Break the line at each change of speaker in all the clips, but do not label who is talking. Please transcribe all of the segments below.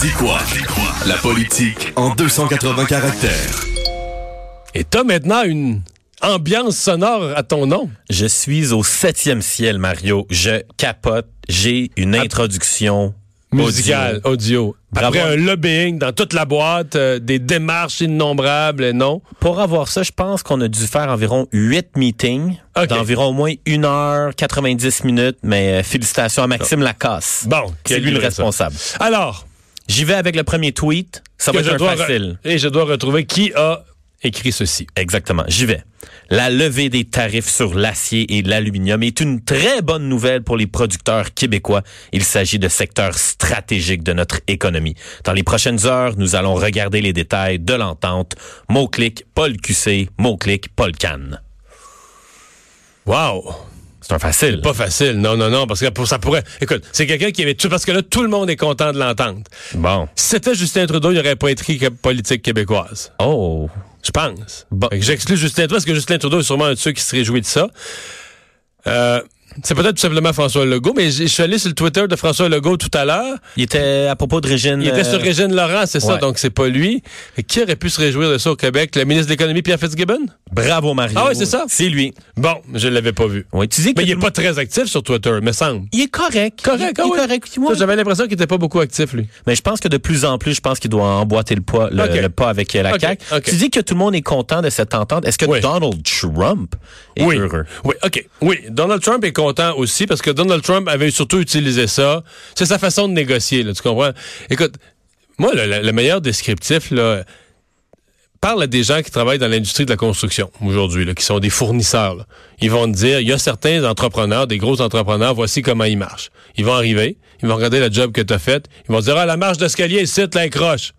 Dit quoi? La politique en 280 caractères.
Et t'as maintenant une ambiance sonore à ton nom.
Je suis au septième ciel, Mario. Je capote. J'ai une introduction
Musical, audio. Après un lobbying dans toute la boîte, euh, des démarches innombrables, non?
Pour avoir ça, je pense qu'on a dû faire environ huit meetings d'environ au moins une heure, 90 minutes, mais euh, félicitations à Maxime Lacasse.
Bon,
C'est lui le
ça.
responsable.
Alors,
J'y vais avec le premier tweet. Ça va être
je
un
dois
facile.
et je dois retrouver qui a écrit ceci.
Exactement. J'y vais. La levée des tarifs sur l'acier et l'aluminium est une très bonne nouvelle pour les producteurs québécois. Il s'agit de secteurs stratégiques de notre économie. Dans les prochaines heures, nous allons regarder les détails de l'entente. Mot-clic, Paul QC, mot-clic, Paul Cannes.
Wow!
C'est un facile.
Pas facile, non, non, non, parce que pour- ça pourrait... Écoute, c'est quelqu'un qui avait tout... Parce que là, tout le monde est content de l'entente.
Bon.
Si c'était Justin Trudeau, il n'aurait pas écrit que politique québécoise.
Oh.
Je pense.
Bon.
J'exclus Justin Trudeau parce que Justin Trudeau est sûrement un de ceux qui se réjouit de ça. Euh, c'est peut-être tout simplement François Legault, mais je suis allé sur le Twitter de François Legault tout à l'heure.
Il était à propos de Régine.
Il était
euh,
sur Régine Laurent, c'est ça, donc c'est pas lui. Qui aurait pu se réjouir de ça au Québec? Le ministre de l'Économie, Pierre Fitzgibbon?
Bravo, Mario.
Ah ouais, c'est ça?
C'est lui.
Bon, je l'avais pas vu.
Oui, tu dis que
Mais il est pas très actif sur Twitter, me semble.
Il est correct.
Correct,
il,
ah
est correct.
Ça,
Moi,
J'avais l'impression qu'il était pas beaucoup actif, lui.
Mais je pense que de plus en plus, je pense qu'il doit emboîter le, poids, le,
Ok.
le pas avec la
Ok,
CAQ.
ok.
Tu dis que tout le monde est content de cette entente. Est-ce que
Oui.
Donald Trump est
oui.
heureux?
Oui, OK. Oui, Donald Trump est content aussi parce que Donald Trump avait surtout utilisé ça. C'est sa façon de négocier, là, tu comprends? Écoute, moi, le, le- le meilleur descriptif, là, parle à des gens qui travaillent dans l'industrie de la construction aujourd'hui, qui sont des fournisseurs. là. Ils vont te dire, il y a certains entrepreneurs, des gros entrepreneurs, voici comment ils marchent. Ils vont arriver, ils vont regarder le job que tu as fait, ils vont dire, ah, la marche d'escalier ici, tu croche.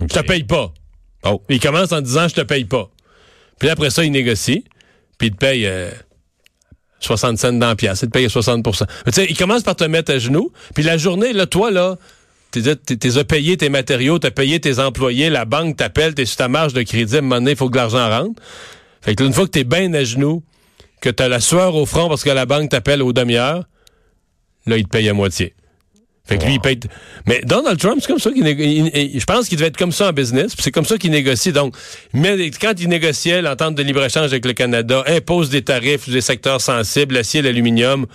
Je te paye pas.
Oh.
Il commence en disant je te paye pas. Puis après ça, il négocie, puis il te paye euh, 60 cents dans la pièce. Il te paye 60 Mais Tu sais, il commence par te mettre à genoux, puis la journée, là, toi, là, t'es t'es- t'es as payé tes matériaux, t'as payé tes employés, la banque t'appelle, t'es sur ta marge de crédit, à un moment donné, il faut que l'argent rentre. Fait que une fois que t'es bien à genoux, que t'as la sueur au front parce que la banque t'appelle aux demi-heures, là, il te paye à moitié. Fait que lui, il paye. Mais Donald Trump, c'est comme ça qu'il négo- il- il- Je pense qu'il devait être comme ça en business. C'est comme ça qu'il négocie. Donc, mais quand il négociait l'entente de libre-échange avec le Canada, impose des tarifs sur des secteurs sensibles, l'acier, l'aluminium,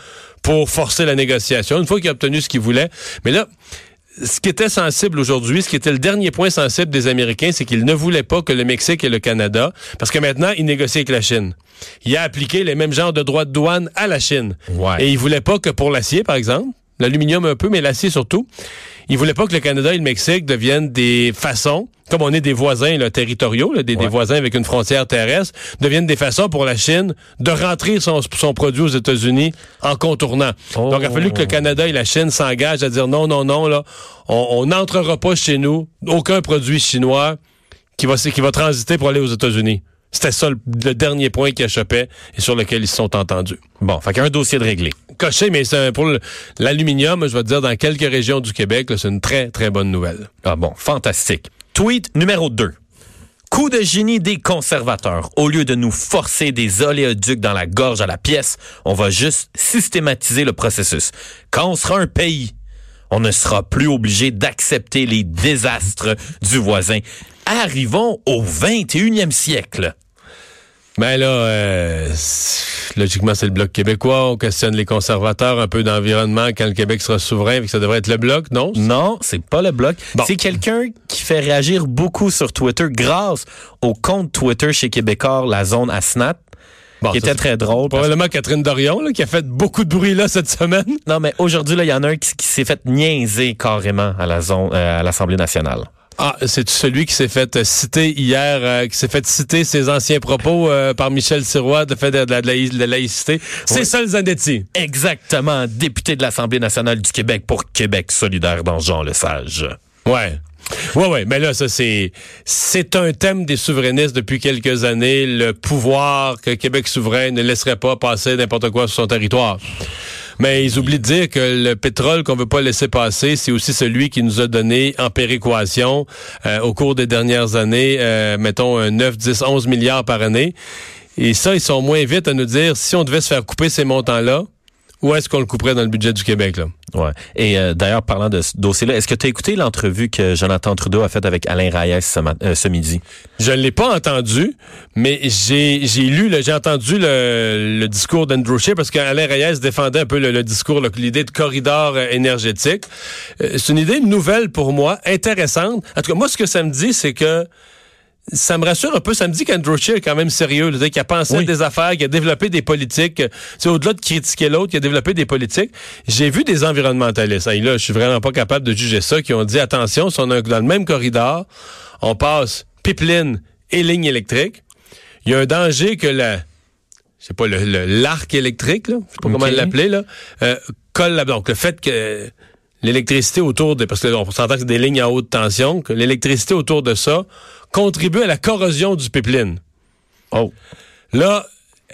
pour forcer la négociation. Une fois qu'il a obtenu ce qu'il voulait. Mais là, ce qui était sensible aujourd'hui, ce qui était le dernier point sensible des Américains, c'est qu'ils ne voulaient pas que le Mexique et le Canada, parce que maintenant, ils négocient avec la Chine. Il a appliqué les mêmes genres de droits de douane à la Chine.
Ouais.
Et ils voulaient pas que pour l'acier, par exemple, l'aluminium un peu, mais l'acier surtout, ils voulaient pas que le Canada et le Mexique deviennent des façons, comme on est des voisins là, territoriaux, là, des, voisins avec une frontière terrestre, deviennent des façons pour la Chine de rentrer son, son produit aux États-Unis en contournant.
Oh.
Donc, il a fallu que le Canada et la Chine s'engagent à dire non, non, non, là, on n'entrera pas chez nous aucun produit chinois qui va, qui va transiter pour aller aux États-Unis. C'était ça le, le dernier point qui échappait et sur lequel ils se sont entendus.
Bon, fait qu'il y a un dossier de réglé.
Coché, mais c'est un- pour l'aluminium, je vais te dire, dans quelques régions du Québec, là, c'est une très, très bonne nouvelle.
Ah bon, fantastique. Tweet numéro 2. Coup de génie des conservateurs. Au lieu de nous forcer des oléoducs dans la gorge à la pièce, on va juste systématiser le processus. Quand on sera un pays, on ne sera plus obligé d'accepter les désastres du voisin. Arrivons au 21e siècle.
Ben là, euh, logiquement, c'est le Bloc québécois. On questionne les conservateurs, un peu d'environnement quand le Québec sera souverain, que ça devrait être le Bloc, non?
Non, c'est pas le bloc.
Bon.
C'est quelqu'un qui fait réagir beaucoup sur Twitter grâce au compte Twitter chez Québécois, la zone Asnat,
Bon,
qui était très drôle. parce
Probablement Catherine Dorion, là, qui a fait beaucoup de bruit là cette semaine.
Non, mais aujourd'hui, il y en a un qui, qui s'est fait niaiser carrément à la zone, euh, à l'Assemblée nationale.
Ah, c'est celui qui s'est fait citer hier, euh, qui s'est fait citer ses anciens propos euh, par Michel Sirois de fait de, de la, de la laïcité. C'est
Oui.
ça le Zanetti.
Exactement, député de l'Assemblée nationale du Québec pour Québec solidaire dans Jean Lesage.
Ouais. Ouais, ouais, mais là, ça, c'est, c'est un thème des souverainistes depuis quelques années, le pouvoir que Québec souverain ne laisserait pas passer n'importe quoi sur son territoire. Mais ils oublient de dire que le pétrole qu'on veut pas laisser passer, c'est aussi celui qui nous a donné en péréquation euh, au cours des dernières années, euh, mettons un 9, 10, 11 milliards par année. Et ça, ils sont moins vite à nous dire si on devait se faire couper ces montants-là, où est-ce qu'on le couperait dans le budget du Québec, là?
Ouais. Et euh, d'ailleurs, parlant de ce dossier-là, est-ce que tu as écouté l'entrevue que Jonathan Trudeau a faite avec Alain Reyes ce, euh, ce midi?
Je ne l'ai pas entendu, mais j'ai j'ai lu, le- j'ai entendu le, le discours d'Andrew Scheer parce qu'Alain Reyes défendait un peu le, le discours, l'idée de corridor euh, énergétique. Euh, c'est une idée nouvelle pour moi, intéressante. En tout cas, moi, ce que ça me dit, c'est que ça me rassure un peu. Ça me dit qu'Andrew Scheer est quand même sérieux, qu'il a pensé à des affaires, qu'il a développé des politiques. euh, C'est au-delà de critiquer l'autre, qu'il a développé des politiques. J'ai vu des environnementalistes. Et là, je suis vraiment pas capable de juger ça, qui ont dit attention, si on est dans le même corridor, on passe pipeline et ligne électrique. Il y a un danger que la, je sais pas, le, l'arc électrique, là, je sais pas comment l'appeler, là, euh, colle là Donc, le fait que l'électricité autour de, parce que on s'entend que c'est des lignes à haute tension, que l'électricité autour de ça contribue à la corrosion du pipeline.
Oh.
Là,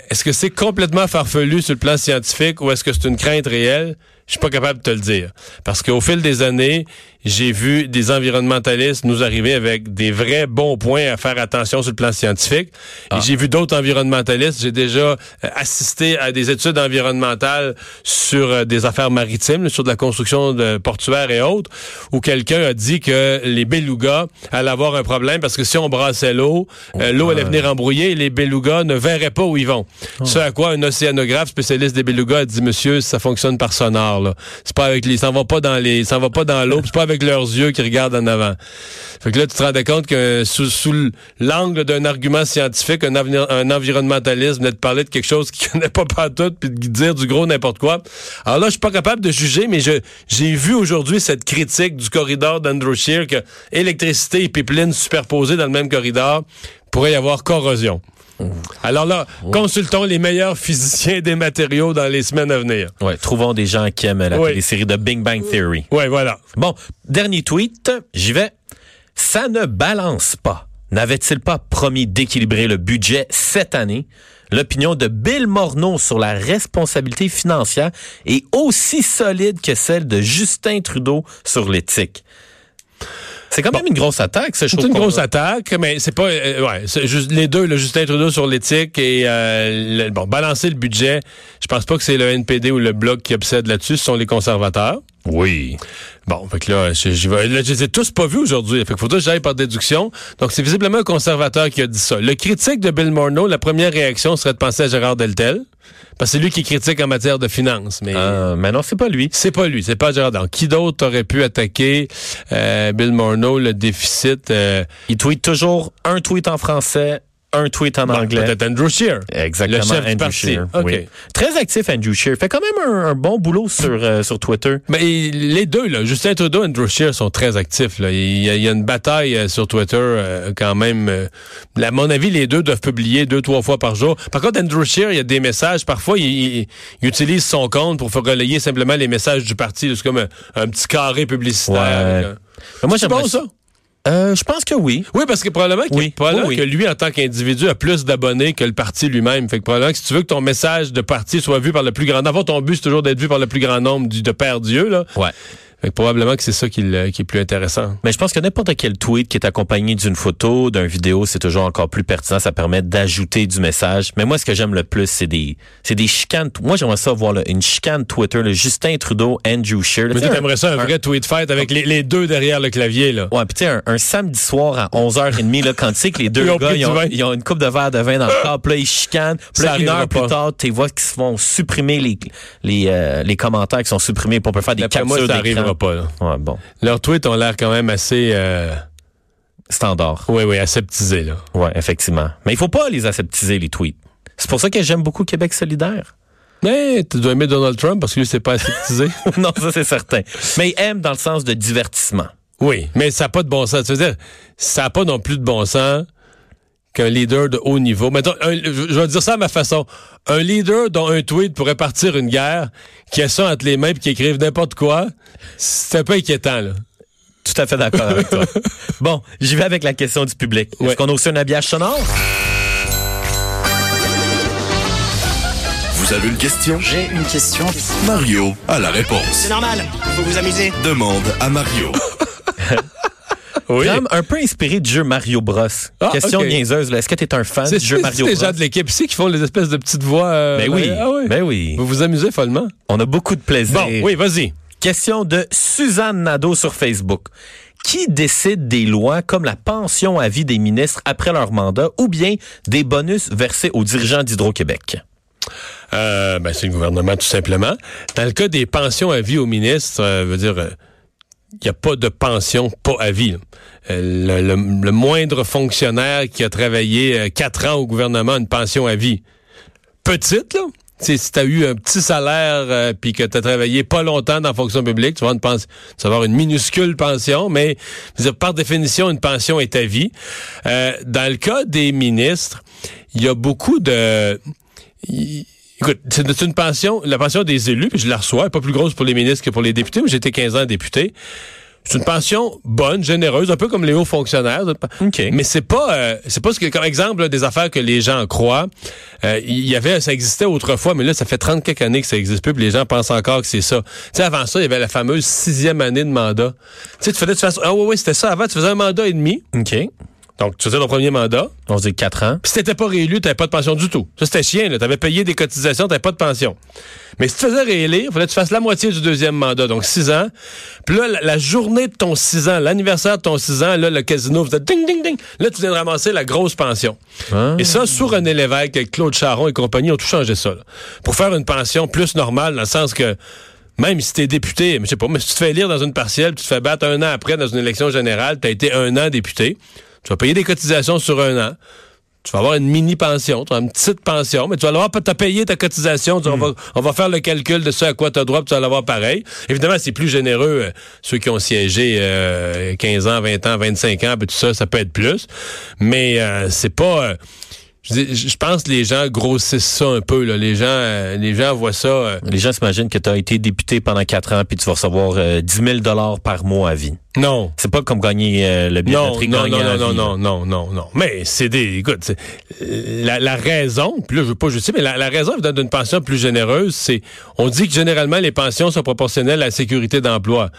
est-ce que c'est complètement farfelu sur le plan scientifique ou est-ce que c'est une crainte réelle? Je suis pas capable de te le dire. Parce qu'au fil des années, j'ai vu des environnementalistes nous arriver avec des vrais bons points à faire attention sur le plan scientifique. Et j'ai vu d'autres environnementalistes. J'ai déjà euh, assisté à des études environnementales sur euh, des affaires maritimes, sur de la construction de portuaires et autres, où quelqu'un a dit que les belugas allaient avoir un problème parce que si on brassait l'eau, euh, l'eau allait venir embrouiller et les belugas ne verraient pas où ils vont. Ce à quoi un océanographe spécialiste des belugas a dit, monsieur, ça fonctionne par sonar, C'est pas avec les, ça va pas dans les, ça va pas dans l'eau, c'est pas avec leurs yeux qui regardent en avant. Fait que là, tu te rendais compte que sous, sous l'angle d'un argument scientifique, un, avenir- un environnementaliste venait de parler de quelque chose qu'il connaît pas partout, puis de dire du gros n'importe quoi. Alors là, je suis pas capable de juger, mais je, j'ai vu aujourd'hui cette critique du corridor d'Andrew Scheer que électricité et pipeline superposées dans le même corridor pourrait y avoir corrosion. Alors là, consultons les meilleurs physiciens des matériaux dans les semaines à venir.
Ouais, trouvons des gens qui aiment la
Oui.
télésérie de Big Bang Theory.
Ouais, voilà.
Bon, dernier tweet, j'y vais. Ça ne balance pas. N'avait-il pas promis d'équilibrer le budget cette année? L'opinion de Bill Morneau sur la responsabilité financière est aussi solide que celle de Justin Trudeau sur l'éthique. C'est quand même une grosse attaque, ça, je
C'est
trouve
une grosse attaque, mais c'est pas euh, ouais, c'est juste les deux, le Justin Trudeau sur l'éthique et euh, le- bon balancer le budget. Je pense pas que c'est le NPD ou le bloc qui obsède là-dessus, ce sont les conservateurs.
Oui.
Bon, fait que là, je, j'y vais- là, je les ai tous pas vus aujourd'hui. Fait qu'il faut que j'aille par déduction. Donc, c'est visiblement un conservateur qui a dit ça. Le critique de Bill Morneau, la première réaction serait de penser à Gérard Deltel. Parce que c'est lui qui critique en matière de finances. Mais
Euh, mais non, c'est pas lui.
c'est pas lui, c'est pas Gérard. Donc, qui d'autre aurait pu attaquer euh, Bill Morneau, le déficit? euh,
Il tweet toujours un tweet en français, un tweet en
bon,
anglais.
Peut-être Andrew Scheer.
Exactement,
Le chef du
Andrew
parti.
Scheer.
OK.
Oui. Très actif, Andrew Scheer. Fait quand même un, un bon boulot sur, euh, sur Twitter.
Mais les deux, là, Justin Trudeau et Andrew Scheer sont très actifs. Là. Il, y a, il y a une bataille euh, sur Twitter euh, quand même. euh, à mon avis, les deux doivent publier deux, trois fois par jour. Par contre, Andrew Scheer, il y a des messages. Parfois, il, il- il utilise son compte pour faire relayer simplement les messages du parti. C'est comme un, un petit carré publicitaire.
Ouais. Moi, j'aimerais
bon, ça?
Euh, je pense que oui.
Oui, parce que probablement, qu'il-
Oui.
probablement
Oui, oui.
que lui, en tant qu'individu, a plus d'abonnés que le parti lui-même. Fait que probablement que si tu veux que ton message de parti soit vu par le plus grand nombre, ton but, c'est toujours d'être vu par le plus grand nombre du, de Père Dieu, là.
Ouais.
Fait que probablement que c'est ça qui, le- qui est plus intéressant.
Mais je pense que n'importe quel tweet qui est accompagné d'une photo, d'un vidéo, c'est toujours encore plus pertinent. Ça permet d'ajouter du message. Mais moi, ce que j'aime le plus, c'est des, c'est des chicanes. Moi, j'aimerais ça voir là, une chicane Twitter, le Justin Trudeau, Andrew Scheer. là,
Mais
tu sais,
tu aimerais ça un vrai tweet fight avec les, les deux derrière le clavier, là.
Ouais, puis tu sais, un, un samedi soir à 11h30, là, quand tu sais que les deux
Ils ont
gars, ils ont,
vin.
ils ont une coupe de verre de vin dans le corps, puis là, ils chicanent. Puis là, une heure plus tard, tu vois qu'ils se vont supprimer les, les, euh, les commentaires qui sont supprimés pour peut faire des
D'après
captures d'écran.
Pas, là.
Ouais, bon.
Leurs tweets ont l'air quand même assez, euh,
Standard.
oui, oui, aseptisés, là.
Ouais, effectivement. Mais il faut pas les aseptiser, les tweets. C'est pour ça que j'aime beaucoup Québec solidaire.
Mais tu dois aimer Donald Trump parce que lui, c'est pas aseptisé.
non, ça c'est certain. Mais il aime dans le sens de divertissement.
Oui, mais ça n'a pas de bon sens. Tu veux dire, ça n'a pas non plus de bon sens qu'un leader de haut niveau. Mettons, un- je vais dire ça à ma façon. Un leader dont un tweet pourrait partir une guerre, qui a ça entre les mains et qui écrive n'importe quoi, c'est un peu inquiétant, là.
Tout à fait d'accord avec toi. Bon, j'y vais avec la question du public.
Ouais.
Est-ce qu'on a aussi un habillage sonore?
Vous avez une question?
J'ai une question.
Mario a la réponse.
C'est normal, faut vous amuser.
Demande à Mario.
Oui.
Graham, un peu inspiré du jeu Mario Bros.
Ah,
question
ok.
niaiseuse. là. Est-ce que tu es un fan
C'est
du jeu Mario
les
Bros?
gens de l'équipe ici qui font les espèces de petites voix. euh,
Ben oui,
Ah oui.
ben oui.
Vous vous amusez follement.
On a beaucoup de plaisir.
Bon, oui, vas-y.
Question de Suzanne Nadeau sur Facebook. Qui décide des lois comme la pension à vie des ministres après leur mandat ou bien des bonus versés aux dirigeants d'Hydro-Québec?
Euh, ben, c'est le gouvernement, tout simplement. Dans le cas des pensions à vie aux ministres, euh, veut dire, il n'y a pas de pension pas à vie. Euh, le, le- le moindre fonctionnaire qui a travaillé euh, quatre ans au gouvernement a une pension à vie. Petite, là. T'sais, si tu as eu un petit salaire euh, puis que tu as travaillé pas longtemps dans la fonction publique, tu vas, avoir une pension- tu vas avoir une minuscule pension, mais par définition, une pension est à vie. Euh, dans le cas des ministres, il y a beaucoup de... Écoute, c'est une pension, la pension des élus, puis je la reçois, elle est pas plus grosse pour les ministres que pour les députés, mais j'étais 15 ans député. C'est une pension bonne, généreuse, un peu comme les hauts fonctionnaires.
OK.
Mais c'est pas, euh, c'est pas ce que, comme exemple là, des affaires que les gens croient. Euh, Il y avait, ça existait autrefois, mais là, ça fait 30 quelques années que ça existe plus, puis les gens pensent encore que c'est ça. Tu sais, avant ça, il y avait la fameuse sixième année de mandat. Tu sais, tu faisais, tu faisais, ah oui, oui, c'était ça. Avant, tu faisais un mandat et demi.
OK.
Donc, tu faisais ton premier mandat.
On se dit 4 ans.
Puis si t'étais pas réélu, t'avais pas de pension du tout. Ça, c'était chien, là. T'avais payé des cotisations, t'avais pas de pension. Mais si tu faisais réélire, il fallait que tu fasses la moitié du deuxième mandat, donc six ans. Puis là, la, la journée de ton six ans, l'anniversaire de ton six ans, là, le casino faisait ding, ding, ding. Là, tu viens de ramasser la grosse pension.
Ah.
Et ça, sous René Lévesque, avec Claude Charon et compagnie, ont tout changé ça, là. Pour faire une pension plus normale, dans le sens que même si t'es député, mais je sais pas, mais si tu te fais élire dans une partielle, puis tu te fais battre un an après dans une élection générale, t'as été un an député, tu vas payer des cotisations sur un an. Tu vas avoir une mini pension, tu vas avoir une petite pension, mais tu vas l'avoir, t'as payé ta cotisation, tu- on, va, on va faire le calcul de ce à quoi tu as droit, puis tu vas l'avoir pareil. Évidemment, c'est plus généreux, euh, ceux qui ont siégé euh, 15 ans, 20 ans, 25 ans, puis tout ça, ça peut être plus. Mais euh, c'est pas... je, dis- je pense que les gens grossissent ça un peu. Là. Les gens, euh, les gens voient ça. euh,
Les gens s'imaginent que tu as été député pendant 4 ans puis tu vas recevoir euh, 10 000 dollars par mois à vie.
non,
C'est pas comme gagner euh, le
Non,
billetterie
non,
gagnant
non,
à
non,
vie,
non, non, non, non, non. Mais c'est des, écoute, la, la raison, puis là, je veux pas justifier, mais la, la raison d'une pension plus généreuse, c'est, on dit que généralement, les pensions sont proportionnelles à la sécurité d'emploi.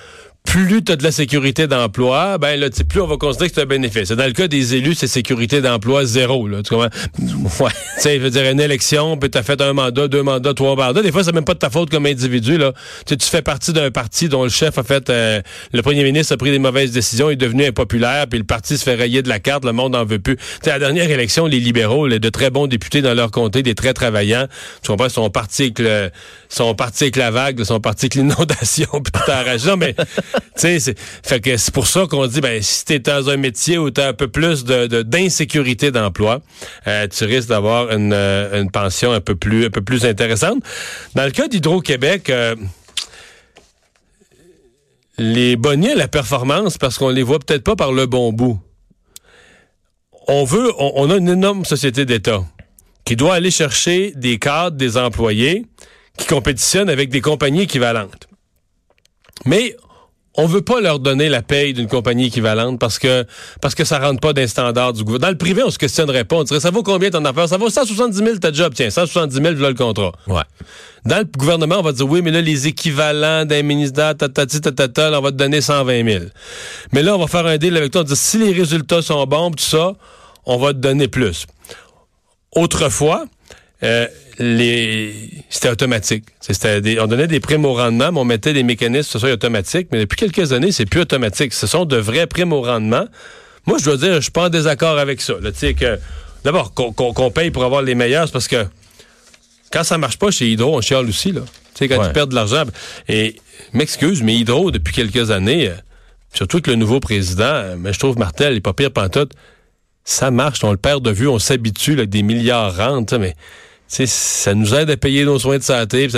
Plus tu as de la sécurité d'emploi, ben là, plus on va considérer que c'est un bénéfice. Dans le cas des élus, c'est sécurité d'emploi zéro. Là, tu comprends? Ouais. Tu sais, je veux dire, une élection, puis tu as fait un mandat, deux mandats, trois mandats. Des fois, c'est même pas de ta faute comme individu. Là. Tu sais, tu fais partie d'un parti dont le chef a fait... euh, le premier ministre a pris des mauvaises décisions, il est devenu impopulaire, puis le parti se fait rayer de la carte, le monde n'en veut plus. Tu sais, la dernière élection, les libéraux, les de très bons députés dans leur comté, des très travaillants, tu comprends, sont partis avec, le, sont partis avec la vague, sont partis avec l'inondation, puis tout arraché. Non, mais, tu sais, c'est, c'est pour ça qu'on dit, ben, si t'es dans un métier où t'as un peu plus de, de- d'insécurité d'emploi, euh, tu risques d'avoir une, euh, une pension un peu plus, un peu plus intéressante. Dans le cas d'Hydro-Québec, euh, les bonnets la performance, parce qu'on les voit peut-être pas par le bon bout. On veut, on, on a une énorme société d'État qui doit aller chercher des cadres, des employés qui compétitionnent avec des compagnies équivalentes. Mais on veut pas leur donner la paye d'une compagnie équivalente parce que parce que ça rentre pas d'un standard du gouvernement. Dans le privé, on se questionnerait pas. On dirait, ça vaut combien ton affaire? Ça vaut 170 000 ta job. Tiens, 170 000, voilà le contrat.
Ouais.
Dans le gouvernement, on va dire, oui, mais là, les équivalents d'un ministère, tatati, tatata, là, on va te donner 120 000. Mais là, on va faire un deal avec toi. On va dire, si les résultats sont bons, tout ça, on va te donner plus. Autrefois, euh, les... c'était automatique. C'était des- On donnait des primes au rendement, mais on mettait des mécanismes ce soit automatique. Mais depuis quelques années, c'est plus automatique. Ce sont de vrais primes au rendement. Moi, je dois dire, je suis pas en désaccord avec ça. là. Que D'abord, qu'on paye pour avoir les meilleurs, c'est parce que quand ça marche pas chez Hydro, on chiale aussi, là. Tu sais, quand
Ouais.
ils perdent de l'argent. Et, m'excuse, mais Hydro, depuis quelques années, euh, surtout que le nouveau président, euh, mais je trouve Martel, il est pas pire pantoute, ça marche, on le perd de vue, on s'habitue, que des milliards sais, mais Ça nous aide à payer nos soins de santé.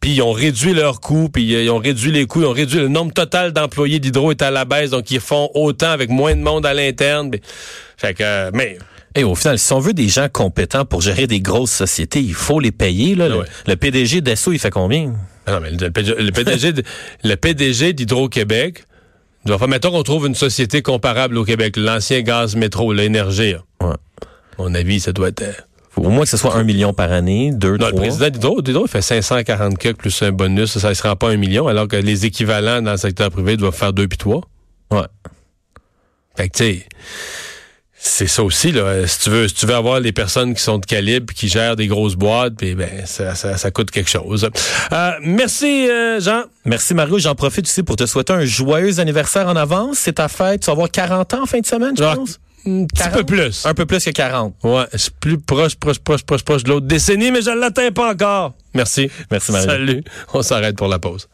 Puis, ils ont réduit leurs coûts, puis euh, ils ont réduit les coûts, ils ont réduit le nombre total d'employés d'Hydro est à la baisse, donc ils font autant avec moins de monde à l'interne. Fait que, euh, mais
Et au final, si on veut des gens compétents pour gérer des grosses sociétés, il faut les payer. Là.
Ah
le,
ouais.
le PDG d'Esso, il fait combien?
Ah Non, mais le, PDG le PDG, de- le PDG d'Hydro-Québec doit mettons qu'on trouve une société comparable au Québec, l'ancien gaz métro, l'énergie. là.
Ouais.
À mon avis, ça doit être...
au moins que ce soit un million par année, deux,
Non, le
trois.
président d'Hydro, d'Hydro, il fait 540 que plus un bonus, ça ne se rend pas un million, alors que les équivalents dans le secteur privé doivent faire deux puis trois.
Ouais.
Fait que, tu sais, c'est ça aussi, là. Si tu veux, si tu veux avoir les personnes qui sont de calibre, qui gèrent des grosses boîtes, puis ben, ça, ça, ça coûte quelque chose. Euh, merci, euh, Jean.
Merci Mario, j'en profite aussi pour te souhaiter un joyeux anniversaire en avance. C'est ta fête, tu vas avoir 40 ans en fin de semaine, je
Ah,
pense.
Un petit
40?
peu plus.
Un peu plus que 40.
Ouais, c'est plus proche, proche, proche, proche, proche de l'autre décennie, mais je ne l'atteins pas encore. Merci.
Merci Mario.
Salut. On s'arrête pour la pause.